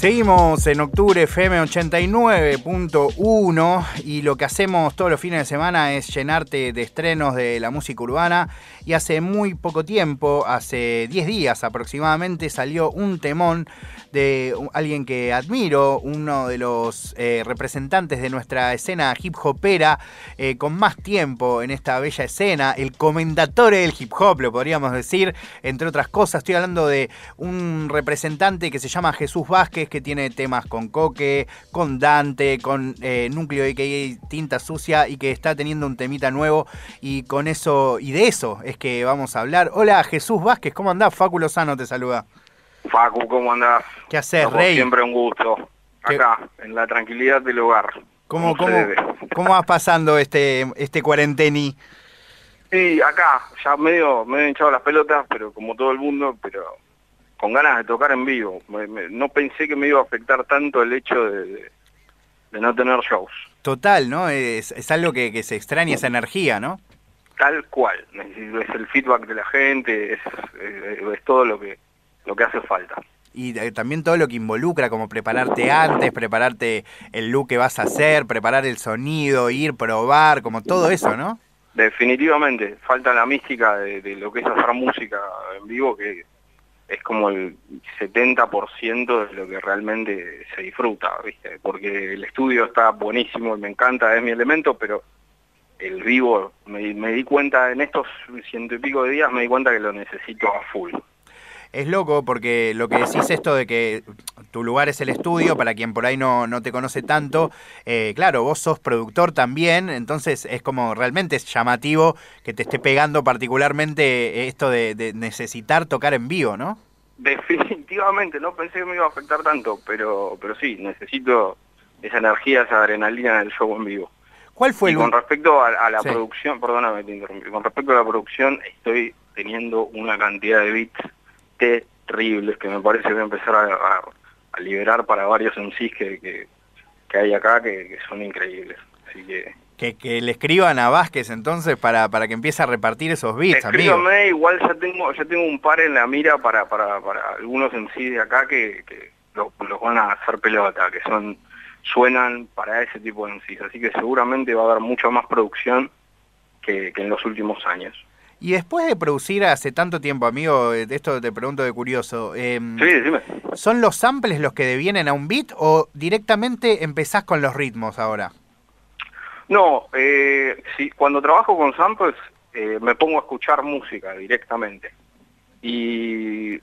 Seguimos en octubre FM 89.1 y lo que hacemos todos los fines de semana es llenarte de estrenos de la música urbana y hace muy poco tiempo, hace 10 días aproximadamente, salió un temón de alguien que admiro, uno de los eh, representantes de nuestra escena hip hopera eh, con más tiempo en esta bella escena, el comendatore del hip hop, lo podríamos decir, entre otras cosas. Estoy hablando de un representante que se llama Jesús Vázquez, que tiene temas con Coque, con Dante, con eh, Núcleo y Tinta Sucia y que está teniendo un temita nuevo y con eso, y de eso es que vamos a hablar. Hola Jesús Vázquez, ¿cómo andás? Fáculo Sano te saluda. Facu, ¿cómo andás? ¿Qué haces, Rey? Siempre un gusto. Acá, en la tranquilidad del hogar. ¿Cómo, cómo, ¿cómo vas pasando este, este cuarenteni? Sí, acá, ya medio, medio hinchado las pelotas, pero como todo el mundo, pero con ganas de tocar en vivo. no pensé que me iba a afectar tanto el hecho de, no tener shows. Total, ¿no? Es, es algo que, se extraña, esa energía, ¿no? Tal cual. Es el feedback de la gente, es, es todo lo que lo que hace falta. Y también todo lo que involucra, como prepararte antes, prepararte el look que vas a hacer, preparar el sonido, ir, probar, como todo eso, ¿no? Definitivamente, falta la mística de, lo que es hacer música en vivo, que es como el 70% de lo que realmente se disfruta, ¿viste? Porque el estudio está buenísimo, me encanta, es mi elemento, pero el vivo, me, me di cuenta en estos ciento y pico de días, me di cuenta que lo necesito a full es loco porque lo que decís esto de que tu lugar es el estudio, para quien por ahí no, no te conoce tanto, eh, claro, vos sos productor también, entonces es como realmente es llamativo que te esté pegando particularmente esto de, necesitar tocar en vivo, ¿no? Definitivamente, no pensé que me iba a afectar tanto, pero, pero sí, necesito esa energía, esa adrenalina del show en vivo. ¿Cuál fue y con respecto a, la producción, perdóname, te interrumpí, con respecto a la producción estoy teniendo una cantidad de beats terribles que me parece que voy a empezar a, liberar para varios MCs que, que, que hay acá que, son increíbles. Así que... que... le escriban a Vázquez entonces para, para que empiece a repartir esos beats, Escríbame, igual ya tengo, ya tengo un par en la mira para, para, para algunos MCs de acá que, que los, van a hacer pelota, que son suenan para ese tipo de MCs. Así que seguramente va a haber mucha más producción que, que en los últimos años. Y después de producir hace tanto tiempo, amigo, eh, esto te pregunto de curioso, eh, ¿son los samples los que devienen a un beat o directamente empezás con los ritmos ahora? No, eh, cuando trabajo con samples eh, me pongo a escuchar música directamente. Y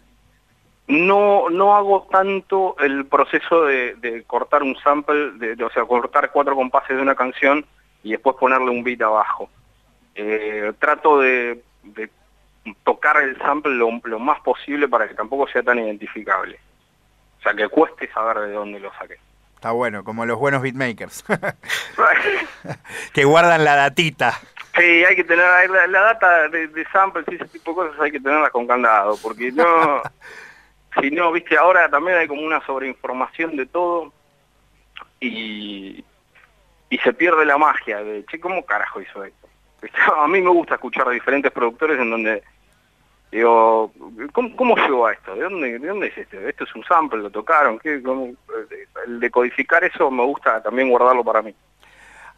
no, no hago tanto el proceso de, cortar un sample, de, o sea, cortar cuatro compases de una canción y después ponerle un beat abajo. Trato de de tocar el sample lo, más posible para que tampoco sea tan identificable. O sea, que cueste saber de dónde lo saqué. Está bueno, como los buenos beatmakers. que guardan la datita. Sí, hay que tener la, data de, de, samples y ese tipo de cosas hay que tenerla con candado, porque no, si no, viste, ahora también hay como una sobreinformación de todo y, y se pierde la magia de, che, ¿cómo carajo hizo esto? A mí me gusta escuchar a diferentes productores en donde digo, ¿cómo, llegó a esto? ¿De dónde, ¿De dónde es esto? ¿Esto es un sample? ¿Lo tocaron? ¿Qué, el decodificar eso me gusta también guardarlo para mí.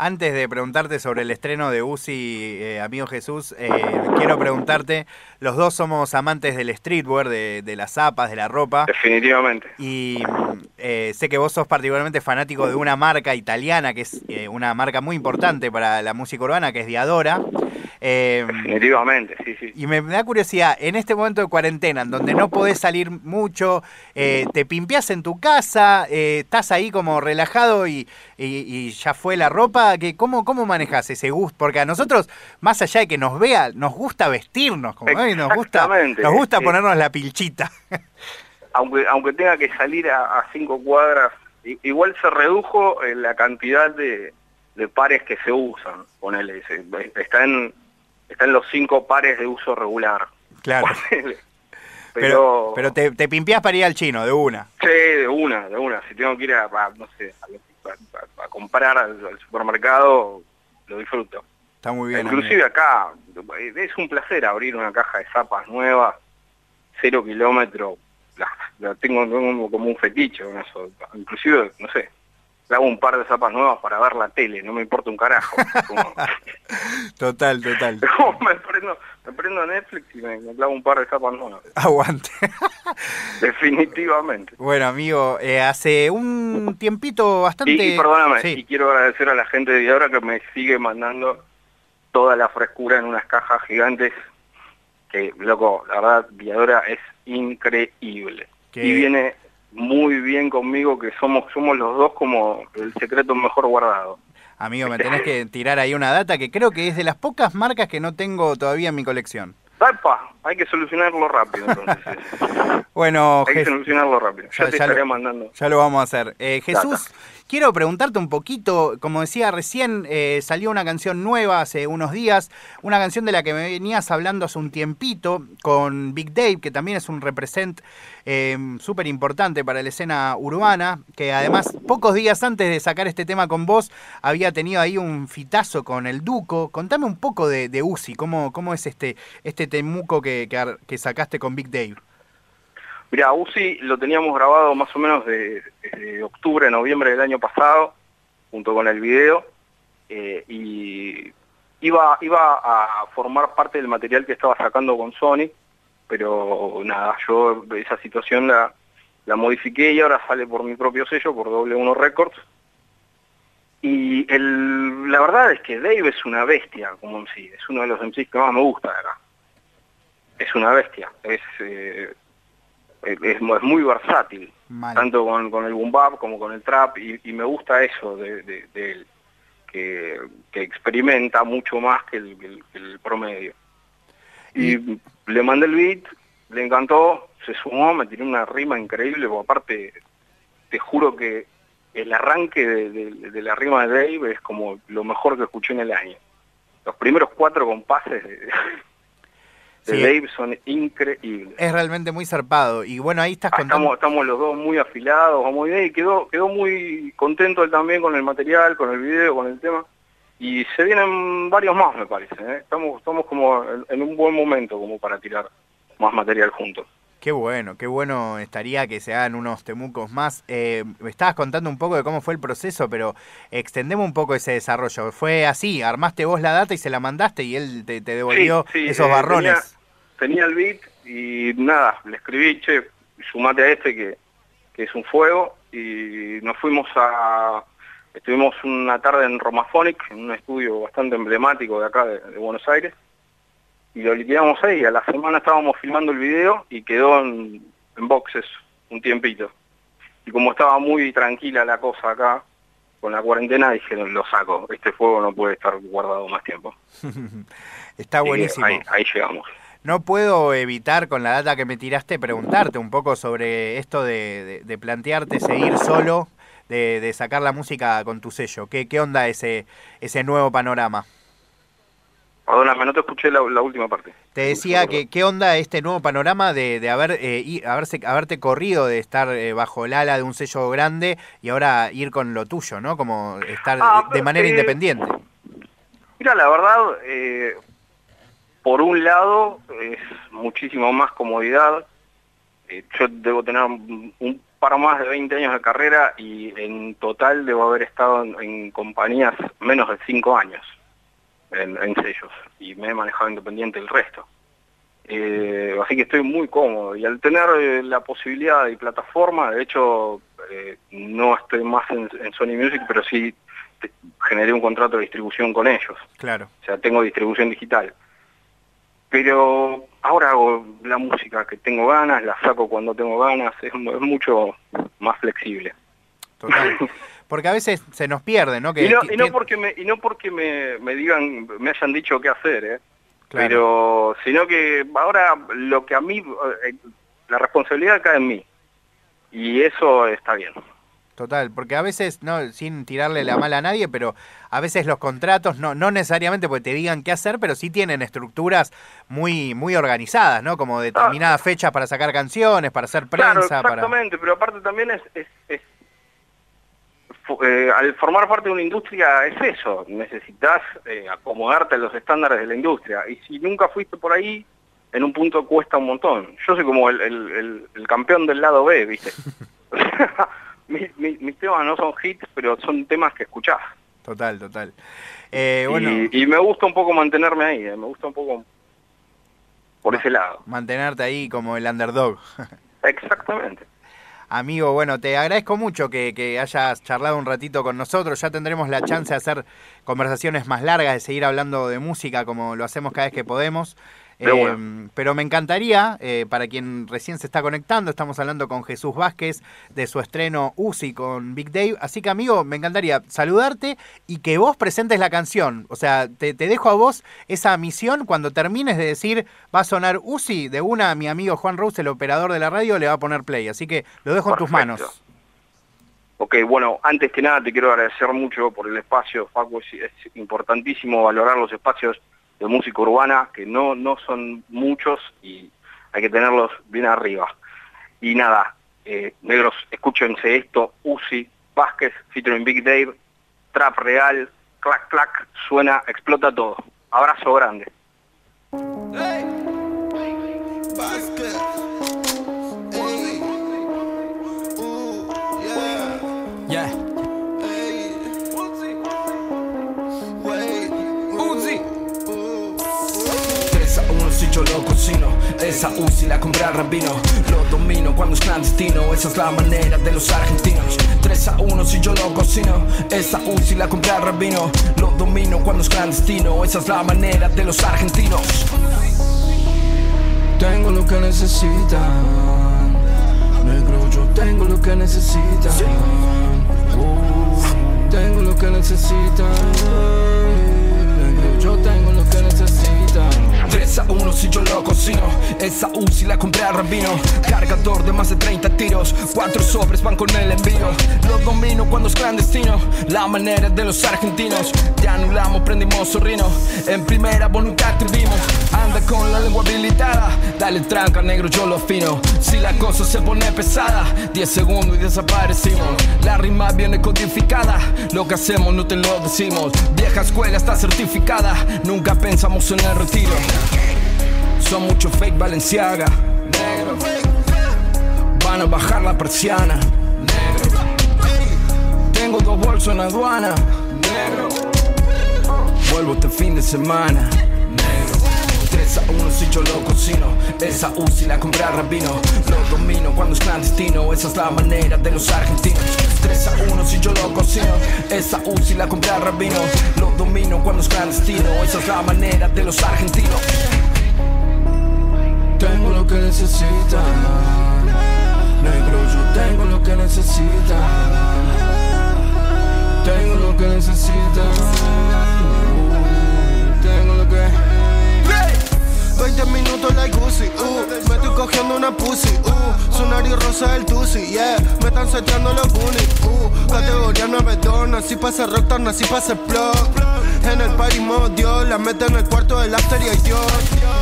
Antes de preguntarte sobre el estreno de Uzi, eh, amigo Jesús, eh, quiero preguntarte, los dos somos amantes del streetwear, de, las zapas, de la ropa. Definitivamente. Y eh, sé que vos sos particularmente fanático de una marca italiana, que es una marca muy importante para la música urbana, que es Diadora. Definitivamente, sí, sí. Y me, da curiosidad, en este momento de cuarentena, en donde no podés salir mucho, te pimpeás en tu casa, estás ahí como relajado y ya fue la ropa, que cómo, cómo manejas ese gusto, porque a nosotros, más allá de que nos vea, nos gusta vestirnos, como nos gusta, nos gusta ponernos la pilchita. aunque, aunque tenga que salir a, cinco cuadras, igual se redujo eh, la cantidad de, pares que se usan, ponele, está en, está en los cinco pares de uso regular. Claro. Pero, pero, te, te pimpeás para ir al chino, de una. Sí, de una, de una. Si tengo que ir a, no sé, a a, comprar al, supermercado, lo disfruto. Está muy bien. Inclusive acá, es un placer abrir una caja de zapas nuevas, cero kilómetros, la, tengo, como un fetiche con eso. Inclusive, no sé, hago un par de zapas nuevas para ver la tele, no me importa un carajo. total, total. me, prendo, me prendo Netflix y me, clavo un par de zapas nuevas. Aguante. Definitivamente. Bueno, amigo, eh, hace un tiempito bastante... Y, perdóname, y quiero agradecer a la gente de ahora que me sigue mandando toda la frescura en unas cajas gigantes que, loco, la verdad, Viadora es increíble. Y viene muy bien conmigo, que somos, somos los dos como el secreto mejor guardado. Amigo, me tenés que tirar ahí una data que creo que es de las pocas marcas que no tengo todavía en mi colección. Hay que solucionarlo rápido entonces. bueno, hay que solucionarlo rápido. Ya, te estaré mandando. Ya lo vamos a hacer. Eh, Jesús, quiero preguntarte un poquito, como decía recién, eh, salió una canción nueva hace unos días, una canción de la que me venías hablando hace un tiempito con Big Dave, que también es un represent eh, súper importante para la escena urbana, que además pocos días antes de sacar este tema con vos había tenido ahí un fitazo con el Duco. Contame un poco de, de Uzi, cómo, cómo es este, este temuco que, que, sacaste con Big Dave. Mira, Uzi lo teníamos grabado más o menos de, octubre, noviembre del año pasado, junto con el video, eh, y iba, iba a formar parte del material que estaba sacando con Sony, pero nada, yo esa situación la, la modifiqué y ahora sale por mi propio sello, por W1 Records. Y el, la verdad es que Dave es una bestia como MC, es uno de los MCs que más me gusta acá es una bestia, es, eh, es, muy versátil, tanto con, con, el boom bap como con el trap, y, me gusta eso de, él, que, experimenta mucho más que el, promedio. Y, le mandé el beat, le encantó, se sumó, me tiró una rima increíble, porque aparte te juro que el arranque de, la rima de Dave es como lo mejor que escuché en el año. Los primeros cuatro compases de Dave son increíbles. Es realmente muy zarpado. Y bueno, ahí estás ah, contando... Estamos, los dos muy afilados, muy bien, y quedó, quedó muy contento él también con el material, con el video, con el tema. Y se vienen varios más, me parece. ¿eh? Estamos, estamos como en, un buen momento como para tirar más material juntos. Qué bueno, qué bueno estaría que se hagan unos temucos más. Eh, me estabas contando un poco de cómo fue el proceso, pero extendemos un poco ese desarrollo. Fue así, armaste vos la data y se la mandaste y él te, devolvió esos eh, barrones tenía el beat y nada, le escribí, che, sumate a este que, es un fuego y nos fuimos a... Estuvimos una tarde en Romaphonic, en un estudio bastante emblemático de acá de, Buenos Aires, y lo liquidamos ahí. A la semana estábamos filmando el video y quedó en, boxes un tiempito. Y como estaba muy tranquila la cosa acá, con la cuarentena, dije, lo saco, este fuego no puede estar guardado más tiempo. Está buenísimo. ahí llegamos. No puedo evitar con la data que me tiraste preguntarte un poco sobre esto de, plantearte seguir solo, de, sacar la música con tu sello. ¿Qué, qué onda ese, ese nuevo panorama? Perdóname, no te escuché la, última parte. Te decía que qué onda este nuevo panorama de, de haber eh, haberse, haberte corrido de estar eh, bajo el ala de un sello grande y ahora ir con lo tuyo, ¿no? Como estar ah, de manera independiente. Mira, la verdad, eh, por un lado, es muchísimo más comodidad. Eh, yo debo tener un par más de 20 años de carrera y en total debo haber estado en, compañías menos de 5 años en, sellos y me he manejado independiente el resto. Eh, así que estoy muy cómodo y al tener eh, la posibilidad y plataforma, de hecho no estoy más en, en, Sony Music, pero sí generé un contrato de distribución con ellos. Claro. O sea, tengo distribución digital. Pero ahora hago la música que tengo ganas, la saco cuando tengo ganas, es, mucho más flexible. Total. Porque a veces se nos pierde, ¿no? Que, y, no, y no porque me y no porque me, me digan, me hayan dicho qué hacer, ¿eh? Pero sino que ahora lo que a mí eh, la responsabilidad cae en mí. Y eso está bien. Total, porque a veces, no, sin tirarle la mala a nadie, pero a veces los contratos, no, no necesariamente porque te digan qué hacer, pero sí tienen estructuras muy, muy organizadas, ¿no? Como determinadas ah. fechas para sacar canciones, para hacer prensa. Claro, exactamente, pero aparte también es, es, eh, al formar parte de una industria es eso, necesitas eh, acomodarte a los estándares de la industria. Y si nunca fuiste por ahí, en un punto cuesta un montón. Yo soy como el, campeón del lado B, ¿viste? mis, mis, temas no son hits, pero son temas que escuchás. Total, total. Eh, bueno. y, me gusta un poco mantenerme ahí, eh, me gusta un poco por ese lado. Mantenerte ahí como el underdog. Exactamente. Amigo, bueno, te agradezco mucho que, que, hayas charlado un ratito con nosotros. Ya tendremos la chance de hacer conversaciones más largas, de seguir hablando de música como lo hacemos cada vez que podemos. Em, pero me encantaría, eh, para quien recién se está conectando, estamos hablando con Jesús Vázquez de su estreno UCI con Big Dave. Así que, amigo, me encantaría saludarte y que vos presentes la canción. O sea, te, dejo a vos esa misión cuando termines de decir va a sonar UCI de una, mi amigo Juan Rose, el operador de la radio, le va a poner play. Así que lo dejo en tus manos. Ok, bueno, antes que nada te quiero agradecer mucho por el espacio, Facu, es importantísimo valorar los espacios de música urbana, que no, no son muchos y hay que tenerlos bien arriba. Y nada, eh, negros, escúchense esto, Uzi, Vázquez, featuring Big Dave, Trap Real, clac clac, suena, explota todo. Abrazo grande. Esa UCI la compré al rabino Lo domino cuando es clandestino. Esa es la manera de los argentinos. 3 a 1 si yo lo cocino. Esa UCI la compré al rabino Lo domino cuando es clandestino. Esa es la manera de los argentinos. Tengo lo que necesitan. Negro, yo tengo lo que necesitan. Uh, Tengo lo que necesitan. Negro, yo tengo lo que necesitan 3 a 1 si yo lo cocino. Esa UCI la compré a Rambino Cargador de más de 30 tiros. Cuatro sobres van con el envío. Lo domino cuando es clandestino. La manera de los argentinos. Ya anulamos, prendimos zorrino En primera vos nunca atrevimos Anda con la lengua habilitada. Dale tranca negro yo lo fino Si la cosa se pone pesada 10 segundos y desaparecimos. La rima viene codificada. Lo que hacemos no te lo decimos. Vieja escuela está certificada. Nunca pensamos en el retiro son mucho fake Valenciaga. Negro. Van a bajar la persiana. Negro. Tengo dos bolsos en aduana. Negro. Vuelvo este fin de semana. Negro. 3 a 1 si yo lo cocino. Esa UCI la compré a Rabino. Lo domino cuando es clandestino. Esa es la manera de los argentinos. 3 a 1 si yo lo cocino. Esa UCI la compré a Rabino. Lo domino cuando es clandestino. Esa es la manera de los argentinos. Tengo lo que necesita. Negro, yo tengo lo que necesita. Tengo lo que necesita. Tengo lo que 20 minutos like Uzi, uh, me estoy cogiendo una pussy, uh, su nariz rosa del tusi, yeah, me están seteando los bunnies, uh, categoría 9 nací pa' ser rockstar, nací pa' ser plug, en el party modo Dios, la meto en el cuarto del after y yo,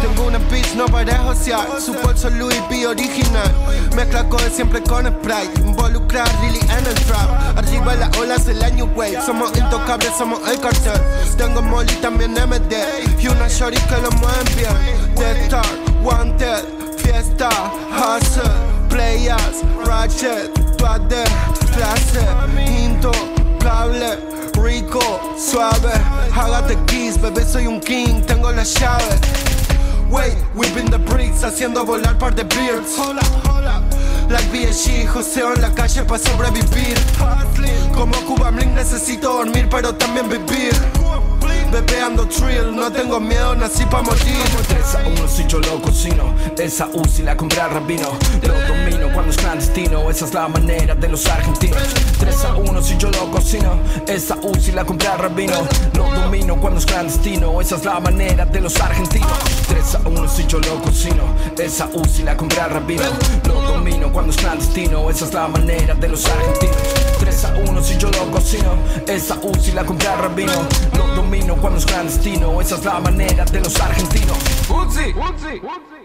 tengo una pitch, no para josear, su bolso Louis V original, mezcla de siempre con Sprite, involucrar really en el trap, arriba las olas el año wave, somos intocables, somos el cartel, tengo molly también MD, y una shorty que lo mueven bien, Death Star, Wanted, Fiesta, Hustle, Players, Ratchet, Tuade, Clase, Intocable, Rico, Suave, Bebé soy un king, tengo la llave. Wait, whipping the bricks, haciendo volar par de beards. Hola, hola. Like BSG, joseo en la calle para sobrevivir. Como Cuba Blink necesito dormir, pero también vivir. Bebé ando no tengo miedo, nací pa' morir. 3 a 1 si yo lo cocino. Esa UCI la compré al rabino. Lo domino cuando es clandestino. Esa es la manera de los argentinos. 3 a 1 si yo lo cocino. Esa UCI la compré al rabino. Lo domino cuando es clandestino. Esa es la manera de los argentinos. 3 a 1 si yo lo cocino. Esa UCI la compré al rabino. Lo domino cuando es clandestino. Esa es la manera de los argentinos. 3 a 1 si yo lo cocino. Esa UCI la compré al rabino. Lo domino cuando es clandestino. Esa es la manera de los argentinos. Uzi, Uzi, Uzi.